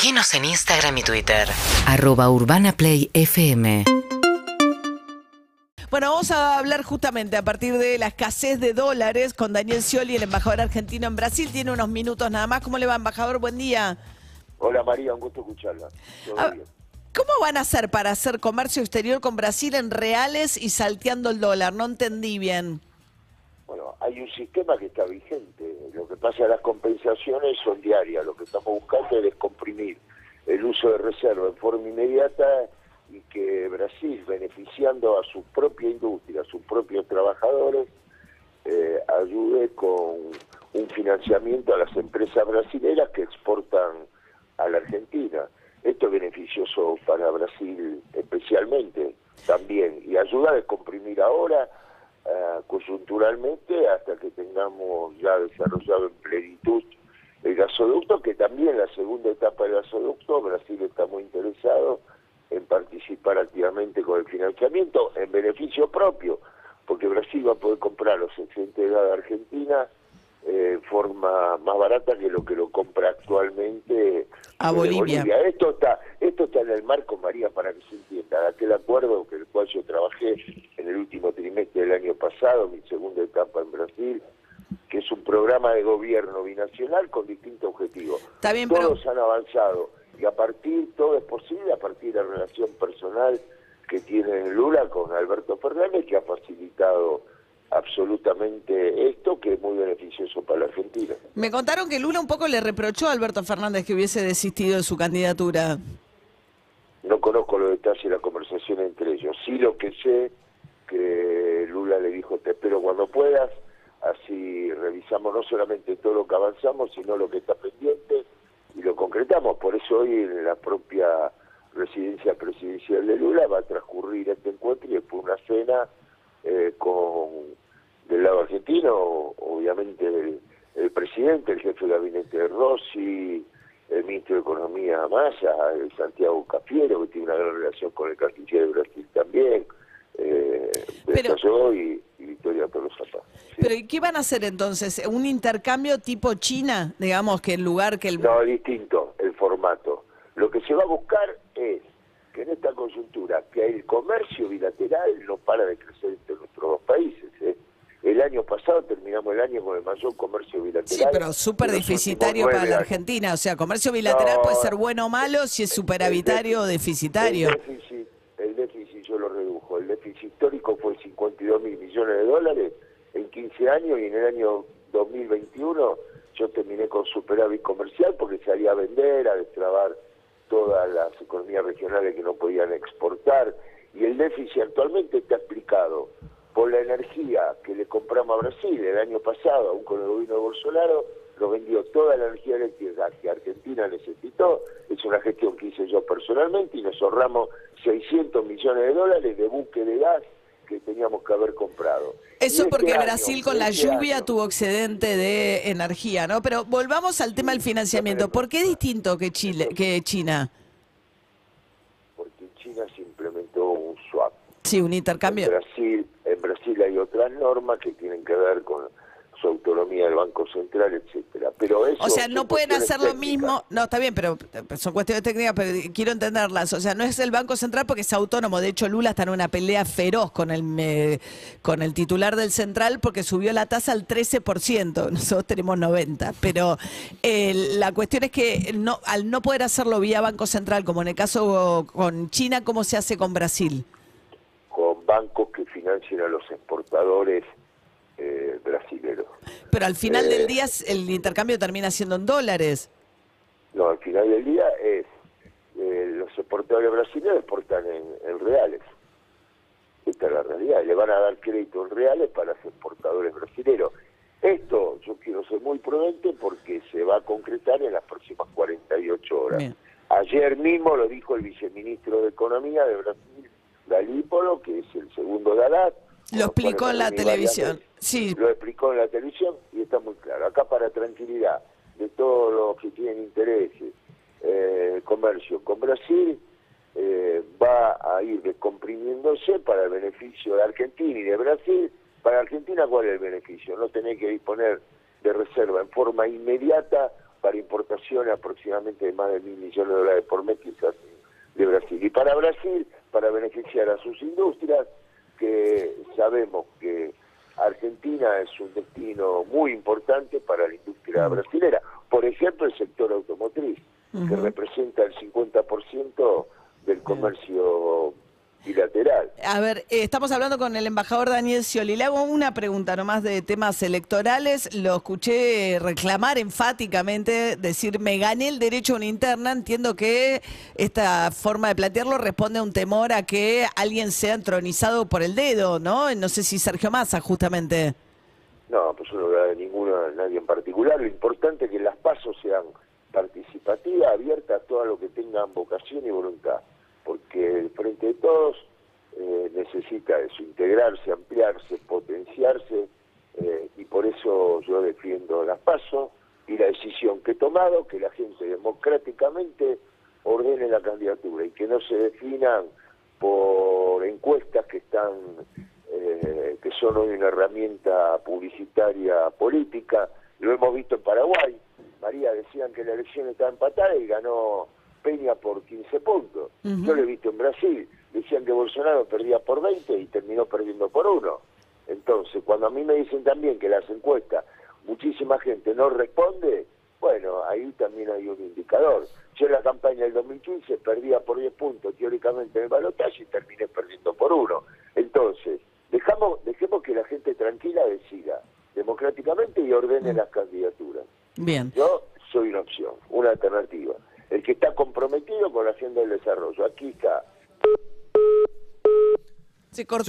Seguinos en Instagram y Twitter. Arroba Urbana Play FM. Bueno, vamos a hablar justamente a partir de la escasez de dólares con Daniel Scioli, el embajador argentino en Brasil. Tiene unos minutos nada más. ¿Cómo le va, embajador? Buen día. Hola María, un gusto escucharla. Todo Ah, bien. ¿Cómo van a hacer para hacer comercio exterior con Brasil en reales y salteando el dólar? No entendí bien. Bueno, hay un sistema que está vigente. Lo que pasa es que las compensaciones son diarias. Lo que estamos buscando es descomprimir el uso de reserva en forma inmediata y que Brasil, beneficiando a su propia industria, a sus propios trabajadores, eh, ayude con un financiamiento a las empresas brasileras que exportan a la Argentina. Esto es beneficioso para Brasil especialmente también y ayuda a descomprimir ahora eh, coyunturalmente hasta que tengamos ya desarrollado en plenitud el gasoducto, que también la segunda etapa del gasoducto, Brasil está muy interesado en participar activamente con el financiamiento en beneficio propio, porque Brasil va a poder comprar los excedentes de gas de Argentina eh, en forma más barata que lo que lo compra actualmente A de Bolivia. Esto está, esto está en el marco, María, para que se entienda, de aquel acuerdo que el cual yo trabajé en el último trimestre del año pasado, mi segunda etapa en Brasil, que es un programa de gobierno binacional con distintos objetivos. Está bien, pero- Todos han avanzado y a partir, todo es posible a partir de la relación personal que tiene Lula con Alberto Fernández, que ha facilitado absolutamente esto, que es muy beneficioso para la Argentina. Me contaron que Lula un poco le reprochó a Alberto Fernández que hubiese desistido de su candidatura. No conozco los detalles de la conversación entre ellos. Sí lo que sé que Lula le dijo, te espero cuando puedas, así revisamos no solamente todo lo que avanzamos, sino lo que está pendiente y lo concretamos. Por eso hoy en la propia residencia presidencial de Lula va a transcurrir este encuentro y después una cena eh, con del lado argentino, obviamente el, el presidente, el jefe de gabinete de Rossi, el ministro de Economía Massa, el Santiago Cafiero, que tiene una gran relación con el canciller de Brasil también, eh, Pero- y Victoria. Sí. Pero ¿y qué van a hacer entonces? ¿Un intercambio tipo China? Digamos que en lugar que el... No, distinto el formato. Lo que se va a buscar es que en esta coyuntura, que el comercio bilateral no para de crecer entre nuestros dos países. ¿eh? El año pasado terminamos el año con el mayor comercio bilateral. Sí, pero súper deficitario para la. Argentina. O sea, comercio bilateral No, puede ser bueno o malo si es superavitario o deficitario. El déficit, el déficit yo lo redujo. El déficit histórico fue 52 mil millones de dólares en 15 años y en el año 2021 yo terminé con superávit comercial porque salía a vender, a destrabar todas las economías regionales que no podían exportar. Y el déficit actualmente está explicado por la energía que le compramos a Brasil el año pasado, aún con el gobierno de Bolsonaro, nos vendió toda la energía eléctrica que Argentina necesitó. Es una gestión que hice yo personalmente y nos ahorramos 600 millones de dólares de buque de gas que teníamos que haber comprado. Eso este porque año, Brasil con la este lluvia año, tuvo excedente de energía, ¿no? Pero volvamos al tema del financiamiento. ¿Por qué es distinto que Chile, que China? Porque China se implementó un swap. Sí, un intercambio. En Brasil, en Brasil hay otras normas que tienen que ver con su autonomía del Banco Central, etcétera. Pero eso O sea, no pueden hacer lo técnicas. mismo. No, está bien, pero son cuestiones técnicas, pero quiero entenderlas. O sea, no es el Banco Central porque es autónomo. De hecho, Lula está en una pelea feroz con el eh, con el titular del Central porque subió la tasa al 13%. Nosotros tenemos 90. Pero eh, la cuestión es que no, al no poder hacerlo vía Banco Central, como en el caso con China, ¿cómo se hace con Brasil? con bancos que financien a los exportadores eh, brasileños. Pero al final Eh. del día el intercambio termina siendo en dólares. No, al final del día es eh, los exportadores brasileños exportan en, en reales. Esta es la realidad. Le van a dar crédito en reales para los exportadores brasileños. Esto yo quiero ser muy prudente porque se va a concretar en las próximas 48 horas. Bien. Ayer mismo lo dijo el viceministro de Economía de Brasil, Galípolo, que es el segundo de Haddad. Lo explicó en la televisión. Sí, Lo explicó en la televisión y está muy claro. Acá para tranquilidad de todos los que tienen intereses, eh, comercio con Brasil, eh, va a ir descomprimiéndose para el beneficio de Argentina y de Brasil. Para Argentina, ¿cuál es el beneficio? No tener que disponer de reserva en forma inmediata para importaciones aproximadamente de más de mil millones de dólares por mes hacen de Brasil. Y para Brasil, para beneficiar a sus industrias, que sabemos que Argentina es un destino muy importante para la industria brasilera. Por ejemplo, el sector automotriz, que representa el 50% del comercio bilateral. A ver, eh, estamos hablando con el embajador Daniel Scioli. Le hago una pregunta nomás de temas electorales. Lo escuché reclamar enfáticamente, decir, me gané el derecho a una interna. Entiendo que esta forma de plantearlo responde a un temor a que alguien sea entronizado por el dedo, ¿no? No sé si Sergio Massa, justamente. No, pues no de ninguno, nadie en particular. Lo importante es que las pasos sean participativas, abiertas a todo lo que tengan vocación y voluntad porque el Frente de Todos eh, necesita eso, integrarse, ampliarse, potenciarse, eh, y por eso yo defiendo las pasos y la decisión que he tomado, que la gente democráticamente ordene la candidatura y que no se definan por encuestas que están eh, que son hoy una herramienta publicitaria política. Lo hemos visto en Paraguay. María decían que la elección estaba empatada y ganó Peña por 15 puntos. Yo lo he visto en Brasil, decían que Bolsonaro perdía por 20 y terminó perdiendo por uno. Entonces, cuando a mí me dicen también que las encuestas, muchísima gente no responde, bueno, ahí también hay un indicador. Yo en la campaña del 2015 perdía por 10 puntos teóricamente en el balotaje y terminé perdiendo por uno. Entonces, dejamos, dejemos que la gente tranquila decida democráticamente y ordene las candidaturas. Bien. Yo soy una opción, una alternativa el que está comprometido con la agenda del desarrollo. Aquí está.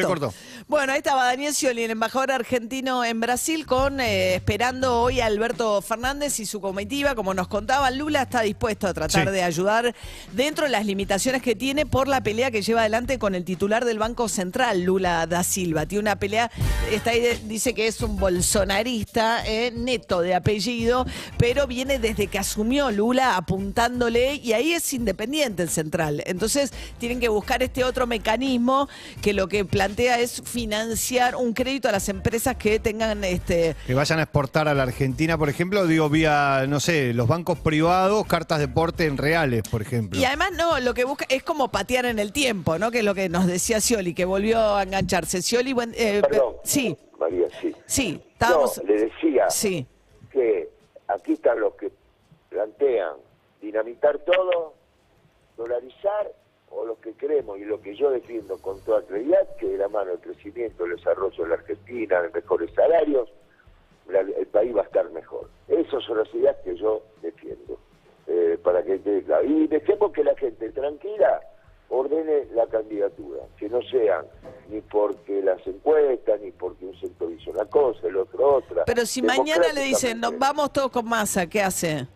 Se cortó. Bueno, ahí estaba Daniel Scioli, el embajador argentino en Brasil, con eh, esperando hoy a Alberto Fernández y su comitiva. Como nos contaba, Lula está dispuesto a tratar de ayudar dentro de las limitaciones que tiene por la pelea que lleva adelante con el titular del Banco Central, Lula da Silva. Tiene una pelea, está ahí, dice que es un bolsonarista eh, neto de apellido, pero viene desde que asumió Lula apuntándole y ahí es independiente el central. Entonces tienen que buscar este otro mecanismo que lo que plantea es financiar un crédito a las empresas que tengan este que vayan a exportar a la Argentina, por ejemplo, digo vía, no sé, los bancos privados, cartas de porte en reales, por ejemplo. Y además no, lo que busca es como patear en el tiempo, ¿no? Que es lo que nos decía Scioli, que volvió a engancharse. Scioli, buen, eh, Perdón, sí. María, sí. Sí, estábamos... No, le decía sí. que aquí están los que plantean dinamitar todo, dolarizar o lo que creemos y lo que yo defiendo con toda claridad, que de la mano del crecimiento, el desarrollo de la Argentina, de mejores salarios, el país va a estar mejor. Esas son las ideas que yo defiendo. Eh, para que Y dejemos que la gente tranquila ordene la candidatura, que no sean ni porque las encuestas, ni porque un sector hizo una cosa, el otro otra. Pero si mañana le dicen, nos vamos todos con masa, ¿qué hace?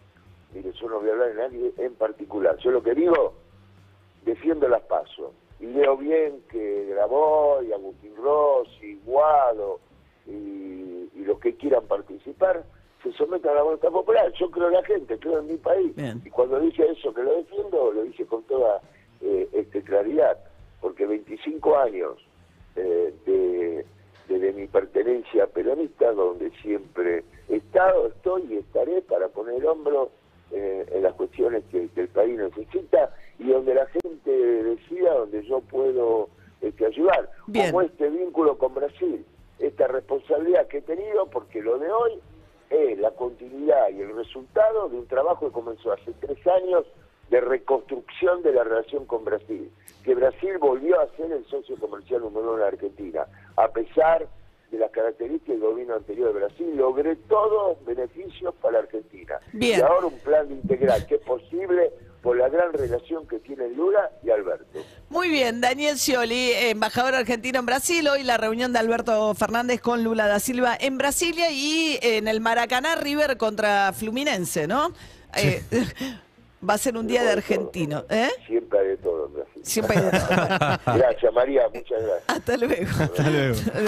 Mire, yo no voy a hablar de nadie en particular. Yo lo que digo defiendo las pasos. Y veo bien que Grabó y Agustín Rossi, Guado y, y, los que quieran participar se sometan a la voluntad popular. Yo creo en la gente, creo en mi país. Y cuando dije eso que lo defiendo, lo dije con toda eh, este, claridad, porque 25 años eh, de, de, mi pertenencia peronista, donde siempre he estado, estoy y estaré para poner el hombro eh, en las cuestiones que, el país necesita y donde la gente decida, donde yo puedo este, ayudar. Como este vínculo con Brasil, esta responsabilidad que he tenido, porque lo de hoy es la continuidad y el resultado de un trabajo que comenzó hace tres años de reconstrucción de la relación con Brasil, que Brasil volvió a ser el socio comercial número uno de la Argentina, a pesar de las características del gobierno anterior de Brasil, logré todos beneficios para Argentina. Y ahora un plan integral que es posible por la gran relación que tienen Lula y Alberto. Muy bien, Daniel Scioli, embajador argentino en Brasil, hoy la reunión de Alberto Fernández con Lula da Silva en Brasilia y en el Maracaná River contra Fluminense, ¿no? Eh, va a ser un día de argentino. ¿eh? Siempre hay de todo en Brasil. Siempre hay de todo. gracias, María, muchas gracias. Hasta luego. Hasta luego.